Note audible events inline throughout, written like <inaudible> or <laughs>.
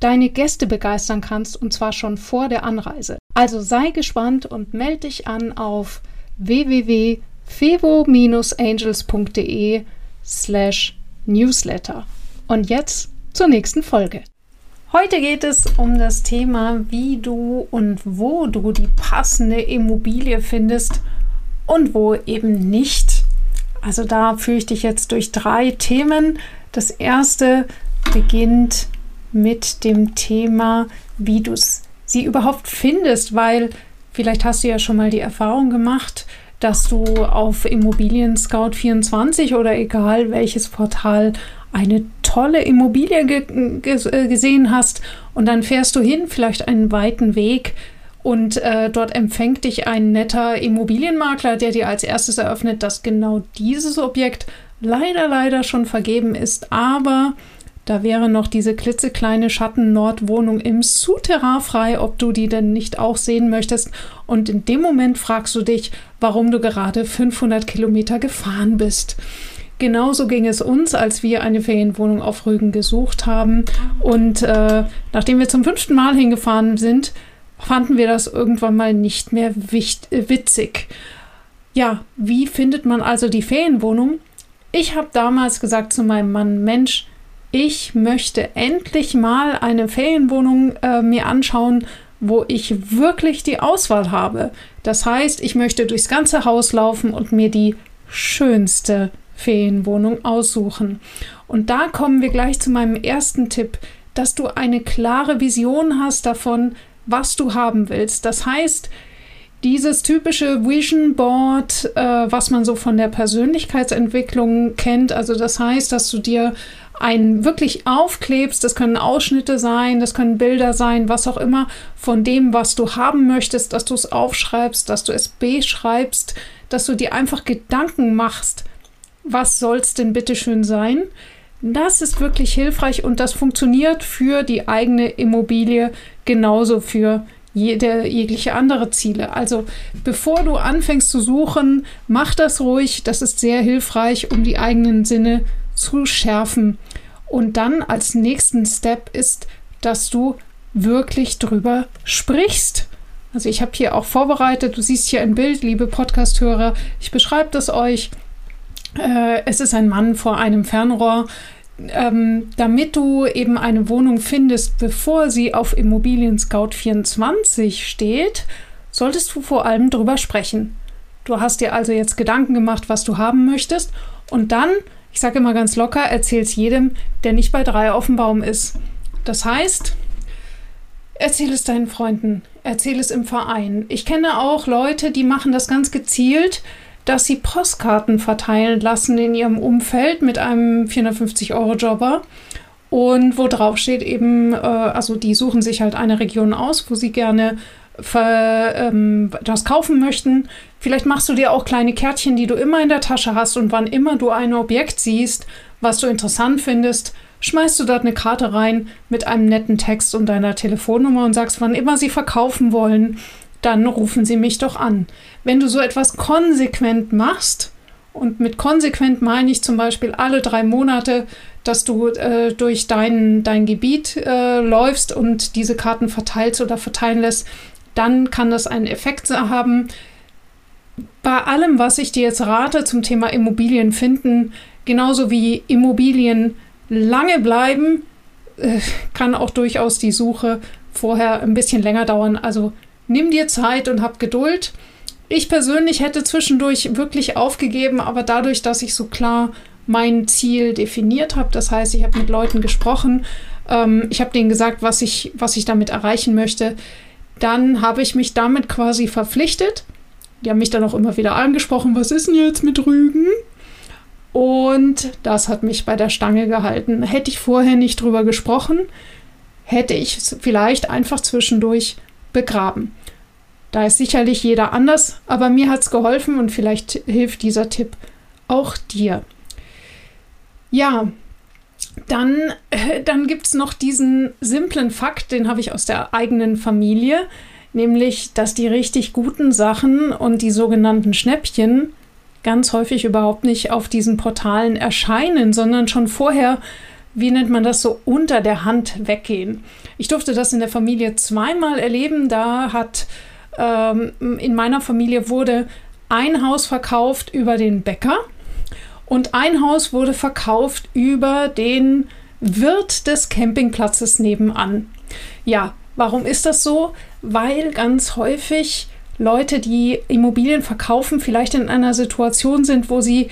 deine Gäste begeistern kannst, und zwar schon vor der Anreise. Also sei gespannt und melde dich an auf www.fevo-angels.de slash newsletter. Und jetzt zur nächsten Folge. Heute geht es um das Thema, wie du und wo du die passende Immobilie findest und wo eben nicht. Also da führe ich dich jetzt durch drei Themen. Das erste beginnt mit dem Thema, wie du sie überhaupt findest, weil vielleicht hast du ja schon mal die Erfahrung gemacht, dass du auf Immobilien Scout 24 oder egal welches Portal eine tolle Immobilie ge ge gesehen hast und dann fährst du hin, vielleicht einen weiten Weg und äh, dort empfängt dich ein netter Immobilienmakler, der dir als erstes eröffnet, dass genau dieses Objekt leider, leider schon vergeben ist, aber da wäre noch diese klitzekleine Schatten-Nordwohnung im Souterrain frei, ob du die denn nicht auch sehen möchtest. Und in dem Moment fragst du dich, warum du gerade 500 Kilometer gefahren bist. Genauso ging es uns, als wir eine Ferienwohnung auf Rügen gesucht haben. Und äh, nachdem wir zum fünften Mal hingefahren sind, fanden wir das irgendwann mal nicht mehr äh, witzig. Ja, wie findet man also die Ferienwohnung? Ich habe damals gesagt zu meinem Mann, Mensch, ich möchte endlich mal eine Ferienwohnung äh, mir anschauen, wo ich wirklich die Auswahl habe. Das heißt, ich möchte durchs ganze Haus laufen und mir die schönste Ferienwohnung aussuchen. Und da kommen wir gleich zu meinem ersten Tipp, dass du eine klare Vision hast davon, was du haben willst. Das heißt, dieses typische Vision Board, äh, was man so von der Persönlichkeitsentwicklung kennt, also das heißt, dass du dir ein wirklich aufklebst, das können Ausschnitte sein, das können Bilder sein, was auch immer, von dem, was du haben möchtest, dass du es aufschreibst, dass du es beschreibst, dass du dir einfach Gedanken machst, was soll es denn bitte schön sein? Das ist wirklich hilfreich und das funktioniert für die eigene Immobilie genauso für jede, jegliche andere Ziele. Also bevor du anfängst zu suchen, mach das ruhig. Das ist sehr hilfreich, um die eigenen Sinne zu schärfen. Und dann als nächsten Step ist, dass du wirklich drüber sprichst. Also ich habe hier auch vorbereitet, du siehst hier ein Bild, liebe Podcasthörer, ich beschreibe das euch. Äh, es ist ein Mann vor einem Fernrohr. Ähm, damit du eben eine Wohnung findest, bevor sie auf Immobilien Scout 24 steht, solltest du vor allem drüber sprechen. Du hast dir also jetzt Gedanken gemacht, was du haben möchtest, und dann, ich sage immer ganz locker, erzähl's jedem, der nicht bei drei auf dem Baum ist. Das heißt, erzähl es deinen Freunden, erzähl es im Verein. Ich kenne auch Leute, die machen das ganz gezielt dass sie Postkarten verteilen lassen in ihrem Umfeld mit einem 450-Euro-Jobber. Und wo drauf steht eben, äh, also die suchen sich halt eine Region aus, wo sie gerne für, ähm, das kaufen möchten. Vielleicht machst du dir auch kleine Kärtchen, die du immer in der Tasche hast und wann immer du ein Objekt siehst, was du interessant findest, schmeißt du dort eine Karte rein mit einem netten Text und deiner Telefonnummer und sagst, wann immer sie verkaufen wollen, dann rufen Sie mich doch an. Wenn du so etwas konsequent machst, und mit konsequent meine ich zum Beispiel alle drei Monate, dass du äh, durch dein, dein Gebiet äh, läufst und diese Karten verteilst oder verteilen lässt, dann kann das einen Effekt haben. Bei allem, was ich dir jetzt rate zum Thema Immobilien finden, genauso wie Immobilien lange bleiben, äh, kann auch durchaus die Suche vorher ein bisschen länger dauern. Also nimm dir Zeit und hab Geduld. Ich persönlich hätte zwischendurch wirklich aufgegeben, aber dadurch, dass ich so klar mein Ziel definiert habe, das heißt, ich habe mit Leuten gesprochen, ähm, ich habe denen gesagt, was ich, was ich damit erreichen möchte, dann habe ich mich damit quasi verpflichtet. Die haben mich dann auch immer wieder angesprochen, was ist denn jetzt mit Rügen? Und das hat mich bei der Stange gehalten. Hätte ich vorher nicht drüber gesprochen, hätte ich es vielleicht einfach zwischendurch begraben. Da ist sicherlich jeder anders, aber mir hat es geholfen und vielleicht hilft dieser Tipp auch dir. Ja, dann, äh, dann gibt es noch diesen simplen Fakt, den habe ich aus der eigenen Familie, nämlich, dass die richtig guten Sachen und die sogenannten Schnäppchen ganz häufig überhaupt nicht auf diesen Portalen erscheinen, sondern schon vorher, wie nennt man das, so unter der Hand weggehen. Ich durfte das in der Familie zweimal erleben. Da hat ähm, in meiner Familie wurde ein Haus verkauft über den Bäcker und ein Haus wurde verkauft über den Wirt des Campingplatzes nebenan. Ja, warum ist das so? Weil ganz häufig Leute, die Immobilien verkaufen, vielleicht in einer Situation sind, wo sie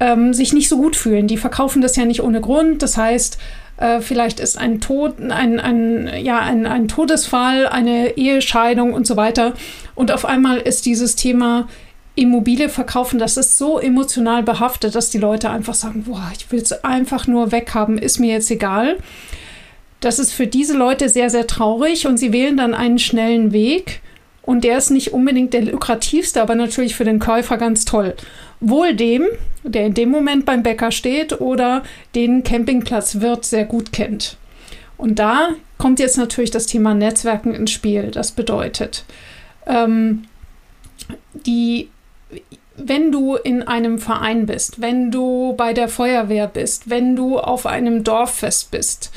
ähm, sich nicht so gut fühlen. Die verkaufen das ja nicht ohne Grund. Das heißt, äh, vielleicht ist ein Tod, ein, ein, ja, ein, ein Todesfall, eine Ehescheidung und so weiter. Und auf einmal ist dieses Thema Immobilie verkaufen, das ist so emotional behaftet, dass die Leute einfach sagen, boah, ich will es einfach nur weghaben, ist mir jetzt egal. Das ist für diese Leute sehr, sehr traurig und sie wählen dann einen schnellen Weg und der ist nicht unbedingt der lukrativste, aber natürlich für den Käufer ganz toll. Wohl dem, der in dem Moment beim Bäcker steht oder den Campingplatzwirt sehr gut kennt. Und da kommt jetzt natürlich das Thema Netzwerken ins Spiel. Das bedeutet, ähm, die wenn du in einem Verein bist, wenn du bei der Feuerwehr bist, wenn du auf einem Dorffest bist,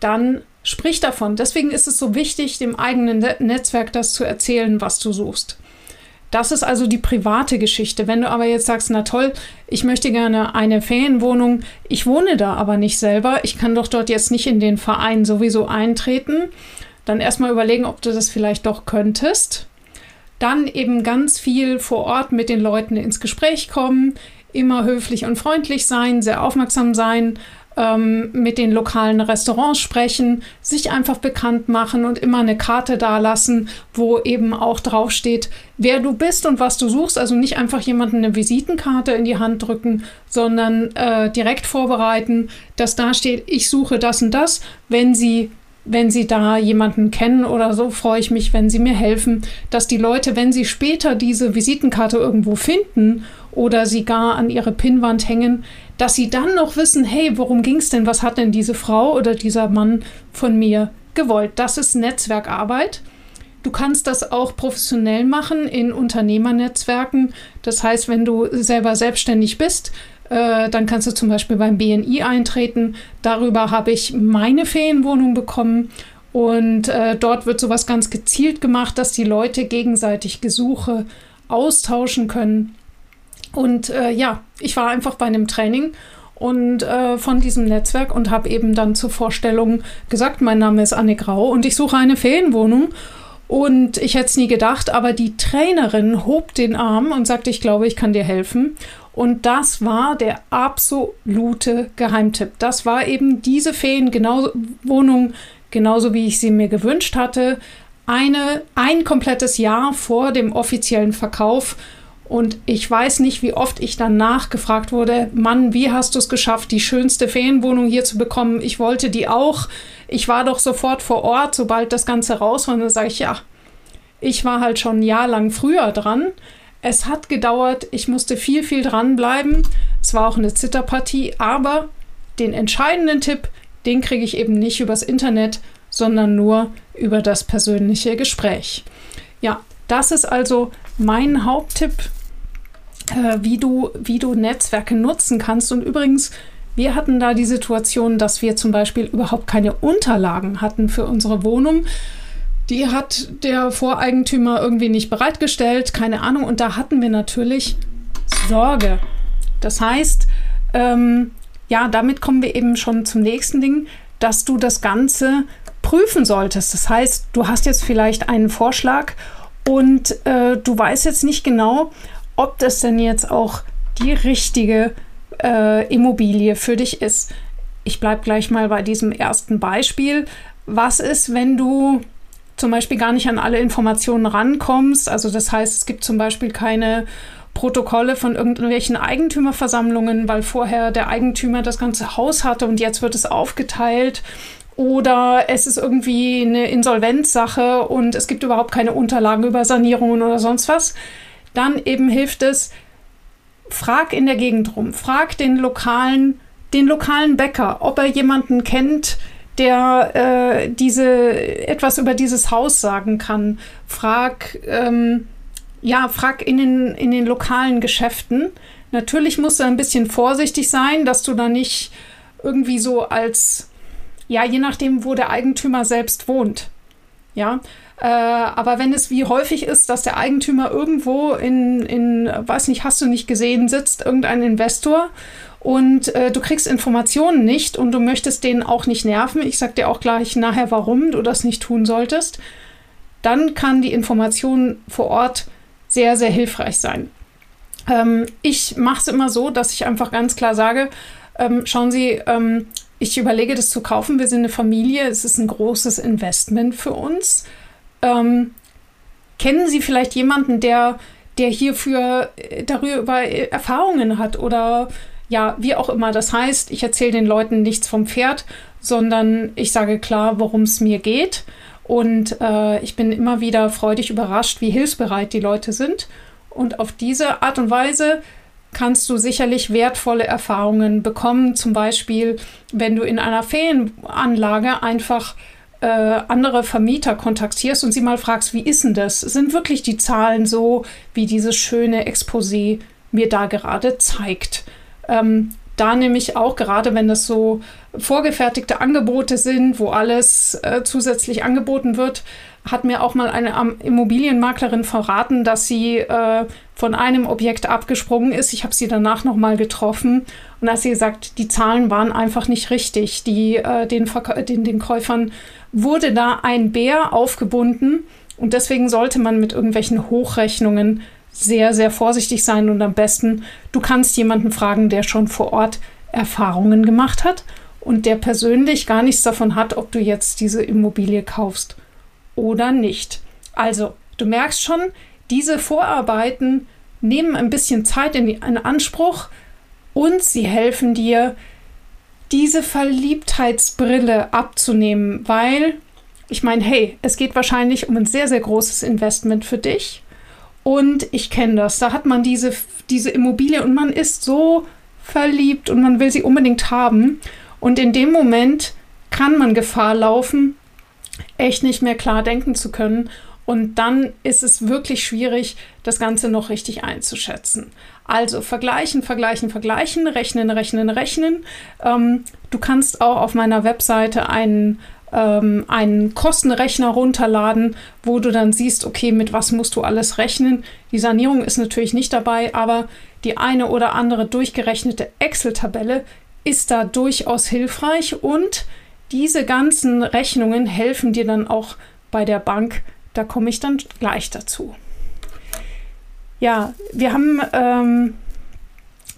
dann sprich davon. Deswegen ist es so wichtig, dem eigenen Netzwerk das zu erzählen, was du suchst. Das ist also die private Geschichte. Wenn du aber jetzt sagst, na toll, ich möchte gerne eine Ferienwohnung, ich wohne da aber nicht selber, ich kann doch dort jetzt nicht in den Verein sowieso eintreten, dann erstmal überlegen, ob du das vielleicht doch könntest dann eben ganz viel vor Ort mit den Leuten ins Gespräch kommen, immer höflich und freundlich sein, sehr aufmerksam sein, ähm, mit den lokalen Restaurants sprechen, sich einfach bekannt machen und immer eine Karte dalassen, wo eben auch draufsteht, wer du bist und was du suchst. Also nicht einfach jemanden eine Visitenkarte in die Hand drücken, sondern äh, direkt vorbereiten, dass da steht, ich suche das und das. Wenn Sie wenn Sie da jemanden kennen oder so, freue ich mich, wenn Sie mir helfen, dass die Leute, wenn sie später diese Visitenkarte irgendwo finden oder sie gar an ihre Pinnwand hängen, dass sie dann noch wissen, hey, worum ging es denn? Was hat denn diese Frau oder dieser Mann von mir gewollt? Das ist Netzwerkarbeit. Du kannst das auch professionell machen in Unternehmernetzwerken. Das heißt, wenn du selber selbstständig bist, äh, dann kannst du zum Beispiel beim BNI eintreten. Darüber habe ich meine Ferienwohnung bekommen. Und äh, dort wird sowas ganz gezielt gemacht, dass die Leute gegenseitig Gesuche austauschen können. Und äh, ja, ich war einfach bei einem Training und äh, von diesem Netzwerk und habe eben dann zur Vorstellung gesagt, mein Name ist Anne Grau und ich suche eine Ferienwohnung. Und ich hätte es nie gedacht, aber die Trainerin hob den Arm und sagte, ich glaube, ich kann dir helfen. Und das war der absolute Geheimtipp. Das war eben diese Ferienwohnung, genauso wie ich sie mir gewünscht hatte. Eine, ein komplettes Jahr vor dem offiziellen Verkauf. Und ich weiß nicht, wie oft ich danach gefragt wurde, Mann, wie hast du es geschafft, die schönste Ferienwohnung hier zu bekommen? Ich wollte die auch. Ich war doch sofort vor Ort, sobald das Ganze raus war. Und dann sage ich, ja, ich war halt schon ein Jahr lang früher dran. Es hat gedauert, ich musste viel, viel dranbleiben. Es war auch eine Zitterpartie, aber den entscheidenden Tipp, den kriege ich eben nicht übers Internet, sondern nur über das persönliche Gespräch. Ja, das ist also mein Haupttipp, äh, wie, du, wie du Netzwerke nutzen kannst. Und übrigens, wir hatten da die Situation, dass wir zum Beispiel überhaupt keine Unterlagen hatten für unsere Wohnung die hat der Voreigentümer irgendwie nicht bereitgestellt, keine Ahnung. Und da hatten wir natürlich Sorge. Das heißt, ähm, ja, damit kommen wir eben schon zum nächsten Ding, dass du das Ganze prüfen solltest. Das heißt, du hast jetzt vielleicht einen Vorschlag und äh, du weißt jetzt nicht genau, ob das denn jetzt auch die richtige äh, Immobilie für dich ist. Ich bleibe gleich mal bei diesem ersten Beispiel. Was ist, wenn du zum Beispiel gar nicht an alle Informationen rankommst. Also das heißt, es gibt zum Beispiel keine Protokolle von irgendwelchen Eigentümerversammlungen, weil vorher der Eigentümer das ganze Haus hatte und jetzt wird es aufgeteilt. oder es ist irgendwie eine Insolvenzsache und es gibt überhaupt keine Unterlagen über Sanierungen oder sonst was, dann eben hilft es, frag in der Gegend rum, frag den lokalen, den lokalen Bäcker, ob er jemanden kennt, der äh, diese etwas über dieses Haus sagen kann. Frag, ähm, ja, frag in den, in den lokalen Geschäften. Natürlich musst du ein bisschen vorsichtig sein, dass du da nicht irgendwie so als, ja, je nachdem, wo der Eigentümer selbst wohnt. Ja, äh, aber wenn es wie häufig ist, dass der Eigentümer irgendwo in, in, weiß nicht, hast du nicht gesehen, sitzt irgendein Investor und äh, du kriegst Informationen nicht und du möchtest den auch nicht nerven, ich sag dir auch gleich nachher, warum du das nicht tun solltest, dann kann die Information vor Ort sehr, sehr hilfreich sein. Ähm, ich mache es immer so, dass ich einfach ganz klar sage, ähm, schauen Sie, ähm, ich überlege das zu kaufen. Wir sind eine Familie, es ist ein großes Investment für uns. Ähm, kennen Sie vielleicht jemanden, der, der hierfür äh, darüber Erfahrungen hat oder ja, wie auch immer. Das heißt, ich erzähle den Leuten nichts vom Pferd, sondern ich sage klar, worum es mir geht. Und äh, ich bin immer wieder freudig überrascht, wie hilfsbereit die Leute sind. Und auf diese Art und Weise kannst du sicherlich wertvolle Erfahrungen bekommen. Zum Beispiel, wenn du in einer Ferienanlage einfach äh, andere Vermieter kontaktierst und sie mal fragst, wie ist denn das? Sind wirklich die Zahlen so, wie dieses schöne Exposé mir da gerade zeigt? Ähm, da nämlich auch, gerade wenn das so vorgefertigte Angebote sind, wo alles äh, zusätzlich angeboten wird, hat mir auch mal eine Immobilienmaklerin verraten, dass sie äh, von einem Objekt abgesprungen ist. Ich habe sie danach noch mal getroffen und hat sie gesagt, die Zahlen waren einfach nicht richtig. Die, äh, den, den, den Käufern wurde da ein Bär aufgebunden und deswegen sollte man mit irgendwelchen Hochrechnungen sehr, sehr vorsichtig sein und am besten, du kannst jemanden fragen, der schon vor Ort Erfahrungen gemacht hat und der persönlich gar nichts davon hat, ob du jetzt diese Immobilie kaufst oder nicht. Also, du merkst schon, diese Vorarbeiten nehmen ein bisschen Zeit in, in Anspruch und sie helfen dir, diese Verliebtheitsbrille abzunehmen, weil ich meine, hey, es geht wahrscheinlich um ein sehr, sehr großes Investment für dich. Und ich kenne das. Da hat man diese, diese Immobilie und man ist so verliebt und man will sie unbedingt haben. Und in dem Moment kann man Gefahr laufen, echt nicht mehr klar denken zu können. Und dann ist es wirklich schwierig, das Ganze noch richtig einzuschätzen. Also vergleichen, vergleichen, vergleichen, rechnen, rechnen, rechnen. Ähm, du kannst auch auf meiner Webseite einen, ähm, einen Kostenrechner runterladen, wo du dann siehst, okay, mit was musst du alles rechnen. Die Sanierung ist natürlich nicht dabei, aber die eine oder andere durchgerechnete Excel-Tabelle ist da durchaus hilfreich und diese ganzen Rechnungen helfen dir dann auch bei der Bank. Da komme ich dann gleich dazu. Ja, wir haben, ähm,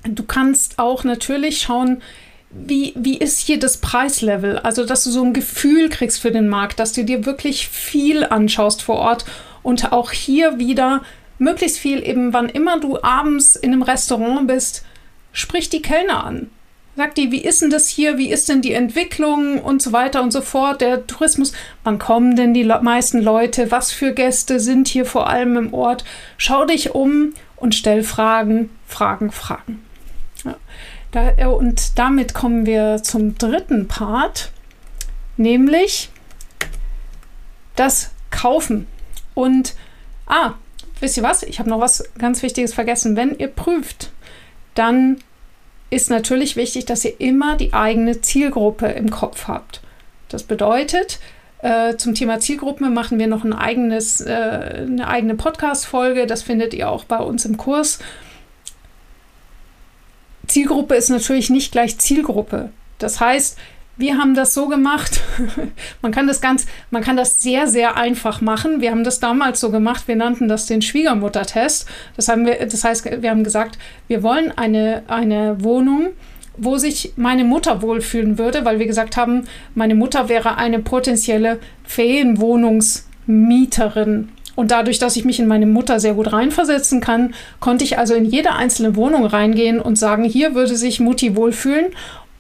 du kannst auch natürlich schauen, wie, wie ist hier das Preislevel? Also, dass du so ein Gefühl kriegst für den Markt, dass du dir wirklich viel anschaust vor Ort und auch hier wieder möglichst viel eben, wann immer du abends in einem Restaurant bist, sprich die Kellner an. Sagt die, wie ist denn das hier? Wie ist denn die Entwicklung und so weiter und so fort? Der Tourismus, wann kommen denn die meisten Leute? Was für Gäste sind hier vor allem im Ort? Schau dich um und stell Fragen, Fragen, Fragen. Ja. Da, und damit kommen wir zum dritten Part, nämlich das Kaufen. Und, ah, wisst ihr was? Ich habe noch was ganz Wichtiges vergessen. Wenn ihr prüft, dann ist natürlich wichtig, dass ihr immer die eigene Zielgruppe im Kopf habt. Das bedeutet, äh, zum Thema Zielgruppen machen wir noch ein eigenes, äh, eine eigene Podcast-Folge. Das findet ihr auch bei uns im Kurs. Zielgruppe ist natürlich nicht gleich Zielgruppe. Das heißt, wir haben das so gemacht. <laughs> man kann das ganz, man kann das sehr, sehr einfach machen. Wir haben das damals so gemacht. Wir nannten das den Schwiegermuttertest. Das haben wir, das heißt, wir haben gesagt, wir wollen eine, eine Wohnung, wo sich meine Mutter wohlfühlen würde, weil wir gesagt haben, meine Mutter wäre eine potenzielle Ferienwohnungsmieterin. Und dadurch, dass ich mich in meine Mutter sehr gut reinversetzen kann, konnte ich also in jede einzelne Wohnung reingehen und sagen, hier würde sich Mutti wohlfühlen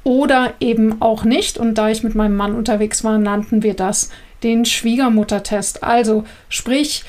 oder eben auch nicht. Und da ich mit meinem Mann unterwegs war, nannten wir das den Schwiegermuttertest. Also sprich,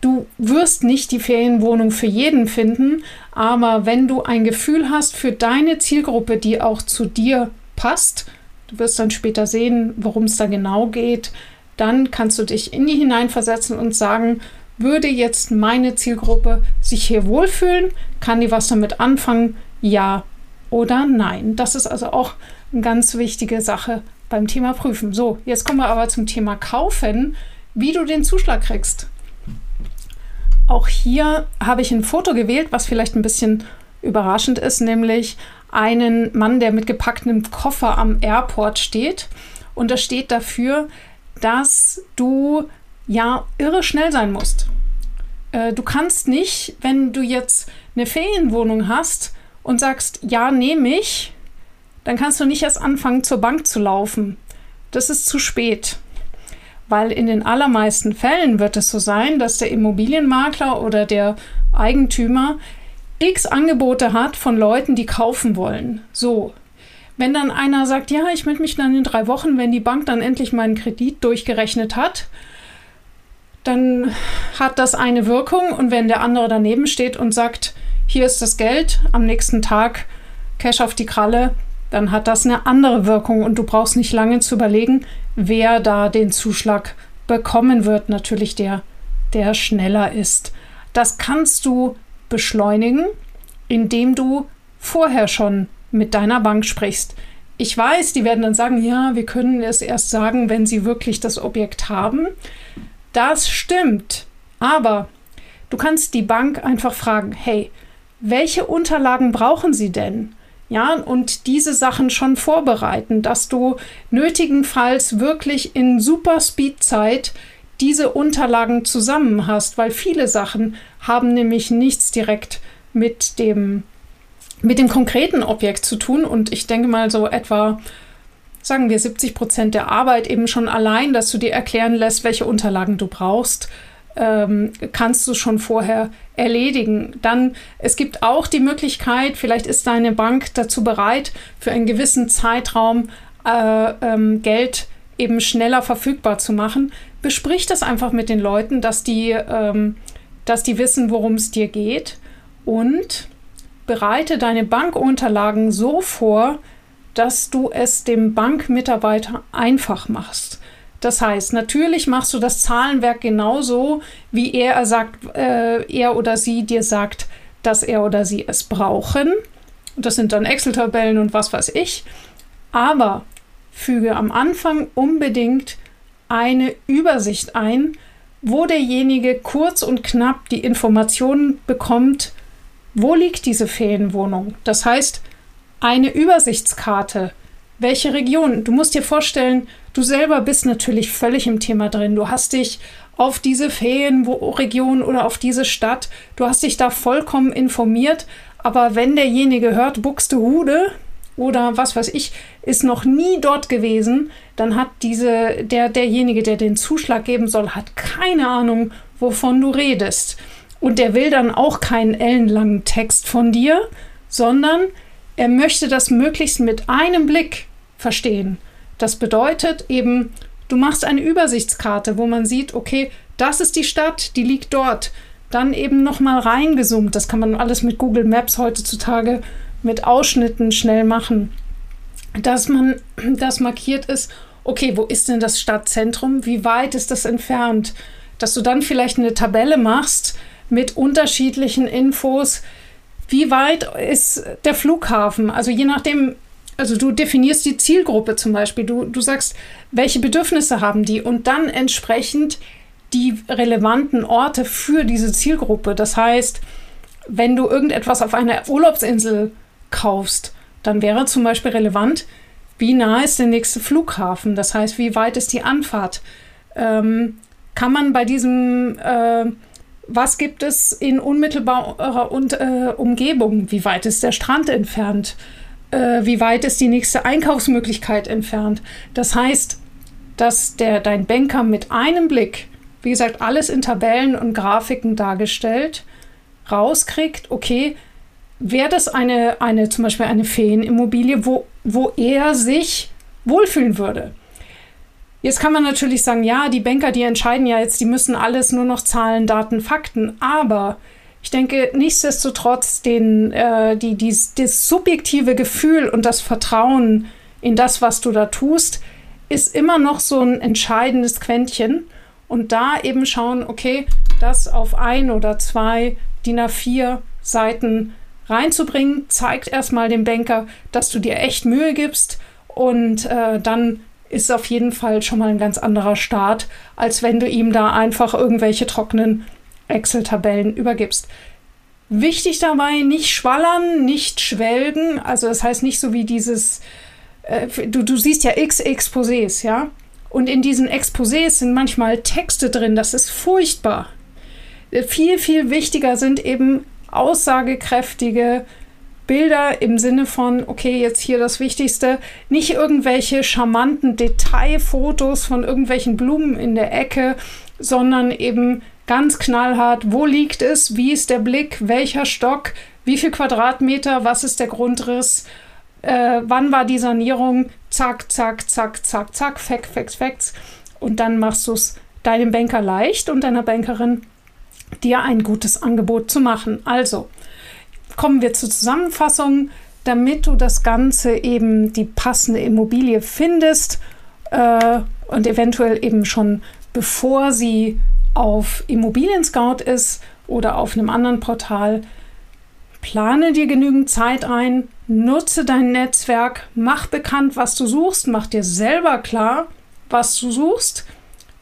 du wirst nicht die Ferienwohnung für jeden finden, aber wenn du ein Gefühl hast für deine Zielgruppe, die auch zu dir passt, du wirst dann später sehen, worum es da genau geht, dann kannst du dich in die hineinversetzen und sagen, würde jetzt meine Zielgruppe sich hier wohlfühlen? Kann die was damit anfangen? Ja oder nein? Das ist also auch eine ganz wichtige Sache beim Thema Prüfen. So, jetzt kommen wir aber zum Thema Kaufen, wie du den Zuschlag kriegst. Auch hier habe ich ein Foto gewählt, was vielleicht ein bisschen überraschend ist, nämlich einen Mann, der mit gepacktem Koffer am Airport steht. Und das steht dafür, dass du ja irre schnell sein musst. Äh, du kannst nicht, wenn du jetzt eine Ferienwohnung hast und sagst, ja, nehme ich, dann kannst du nicht erst anfangen, zur Bank zu laufen. Das ist zu spät. Weil in den allermeisten Fällen wird es so sein, dass der Immobilienmakler oder der Eigentümer x Angebote hat von Leuten, die kaufen wollen. So. Wenn dann einer sagt, ja, ich melde mich dann in drei Wochen, wenn die Bank dann endlich meinen Kredit durchgerechnet hat, dann hat das eine Wirkung. Und wenn der andere daneben steht und sagt, hier ist das Geld, am nächsten Tag Cash auf die Kralle, dann hat das eine andere Wirkung und du brauchst nicht lange zu überlegen, wer da den Zuschlag bekommen wird. Natürlich der, der schneller ist. Das kannst du beschleunigen, indem du vorher schon mit deiner Bank sprichst. Ich weiß, die werden dann sagen, ja, wir können es erst sagen, wenn sie wirklich das Objekt haben. Das stimmt. Aber du kannst die Bank einfach fragen, hey, welche Unterlagen brauchen sie denn? Ja, und diese Sachen schon vorbereiten, dass du nötigenfalls wirklich in super Speed-Zeit diese Unterlagen zusammen hast, weil viele Sachen haben nämlich nichts direkt mit dem, mit dem konkreten Objekt zu tun. Und ich denke mal so etwa, sagen wir 70 Prozent der Arbeit eben schon allein, dass du dir erklären lässt, welche Unterlagen du brauchst, ähm, kannst du schon vorher erledigen. Dann, es gibt auch die Möglichkeit, vielleicht ist deine Bank dazu bereit, für einen gewissen Zeitraum äh, ähm, Geld eben schneller verfügbar zu machen. Besprich das einfach mit den Leuten, dass die, ähm, dass die wissen, worum es dir geht und bereite deine Bankunterlagen so vor, dass du es dem Bankmitarbeiter einfach machst. Das heißt, natürlich machst du das Zahlenwerk genauso, wie er, sagt, äh, er oder sie dir sagt, dass er oder sie es brauchen. Das sind dann Excel-Tabellen und was weiß ich. Aber füge am Anfang unbedingt eine Übersicht ein, wo derjenige kurz und knapp die Informationen bekommt, wo liegt diese Ferienwohnung. Das heißt, eine Übersichtskarte. Welche Region? Du musst dir vorstellen, Du selber bist natürlich völlig im Thema drin. Du hast dich auf diese Ferienregion oder auf diese Stadt, du hast dich da vollkommen informiert. Aber wenn derjenige hört, Buxtehude oder was weiß ich, ist noch nie dort gewesen, dann hat diese, der, derjenige, der den Zuschlag geben soll, hat keine Ahnung, wovon du redest. Und der will dann auch keinen ellenlangen Text von dir, sondern er möchte das möglichst mit einem Blick verstehen. Das bedeutet eben, du machst eine Übersichtskarte, wo man sieht, okay, das ist die Stadt, die liegt dort. Dann eben nochmal reingezoomt. Das kann man alles mit Google Maps heutzutage mit Ausschnitten schnell machen. Dass man <clears throat> das markiert ist, okay, wo ist denn das Stadtzentrum? Wie weit ist das entfernt? Dass du dann vielleicht eine Tabelle machst mit unterschiedlichen Infos. Wie weit ist der Flughafen? Also je nachdem, also du definierst die Zielgruppe zum Beispiel. Du, du sagst, welche Bedürfnisse haben die und dann entsprechend die relevanten Orte für diese Zielgruppe. Das heißt, wenn du irgendetwas auf einer Urlaubsinsel kaufst, dann wäre zum Beispiel relevant, wie nah ist der nächste Flughafen? Das heißt, wie weit ist die Anfahrt? Ähm, kann man bei diesem, äh, was gibt es in unmittelbarer äh, Umgebung? Wie weit ist der Strand entfernt? äh, wie weit ist die nächste Einkaufsmöglichkeit entfernt. Das heißt, dass der, dein Banker mit einem Blick, wie gesagt, alles in Tabellen und Grafiken dargestellt, rauskriegt, okay, wäre das eine, eine, zum Beispiel eine Ferienimmobilie, wo, wo er sich wohlfühlen würde. Jetzt kann man natürlich sagen, ja, die Banker, die entscheiden ja jetzt, die müssen alles nur noch Zahlen, Daten, Fakten. Aber ich denke, nichtsdestotrotz, den, äh, die, die, das subjektive Gefühl und das Vertrauen in das, was du da tust, ist immer noch so ein entscheidendes Quäntchen. Und da eben schauen, okay, das auf ein oder zwei DIN A4 Seiten reinzubringen, zeigt erstmal dem Banker, dass du dir echt Mühe gibst und äh, dann ist auf jeden Fall schon mal ein ganz anderer Start, als wenn du ihm da einfach irgendwelche trockenen Excel-Tabellen übergibst. Wichtig dabei, nicht schwallern, nicht schwelgen. Also das heißt nicht so wie dieses, äh, du, du siehst ja x Exposés, ja? Und in diesen Exposés sind manchmal Texte drin, das ist furchtbar. Äh, viel, viel wichtiger sind eben aussagekräftige Bilder im Sinne von, okay, jetzt hier das Wichtigste, nicht irgendwelche charmanten Detailfotos von irgendwelchen Blumen in der Ecke, sondern eben ganz knallhart, wo liegt es, wie ist der Blick, welcher Stock, wie viel Quadratmeter, was ist der Grundriss, äh, wann war die Sanierung, zack, zack, zack, zack, zack, Facts, Facts, Facts. Und dann machst du es deinem Banker leicht und deiner Bankerin, dir ein gutes Angebot zu machen. Also, kommen wir zur Zusammenfassung, damit du das Ganze eben die passende Immobilie findest äh, und eventuell eben schon bevor sie auf Immobilien Scout ist oder auf einem anderen Portal. Plane dir genügend Zeit ein, nutze dein Netzwerk, mach bekannt, was du suchst, mach dir selber klar, was du suchst.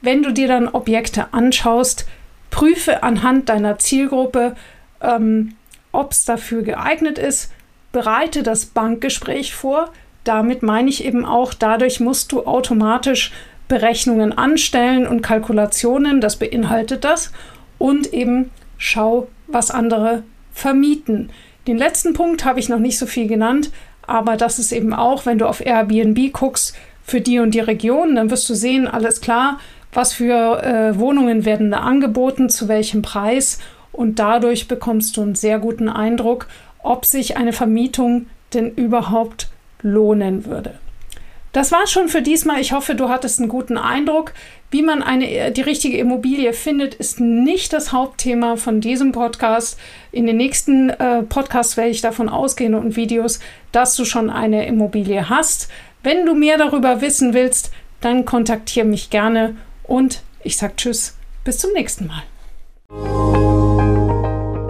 Wenn du dir dann Objekte anschaust, prüfe anhand deiner Zielgruppe, ähm, ob es dafür geeignet ist, bereite das Bankgespräch vor. Damit meine ich eben auch, dadurch musst du automatisch Berechnungen anstellen und Kalkulationen, das beinhaltet das. Und eben schau, was andere vermieten. Den letzten Punkt habe ich noch nicht so viel genannt, aber das ist eben auch, wenn du auf Airbnb guckst, für die und die Region, dann wirst du sehen, alles klar, was für äh, Wohnungen werden da angeboten, zu welchem Preis und dadurch bekommst du einen sehr guten Eindruck, ob sich eine Vermietung denn überhaupt lohnen würde. Das war's schon für diesmal. Ich hoffe, du hattest einen guten Eindruck. Wie man eine, die richtige Immobilie findet, ist nicht das Hauptthema von diesem Podcast. In den nächsten äh, Podcasts werde ich davon ausgehen und Videos, dass du schon eine Immobilie hast. Wenn du mehr darüber wissen willst, dann kontaktiere mich gerne und ich sage Tschüss, bis zum nächsten Mal.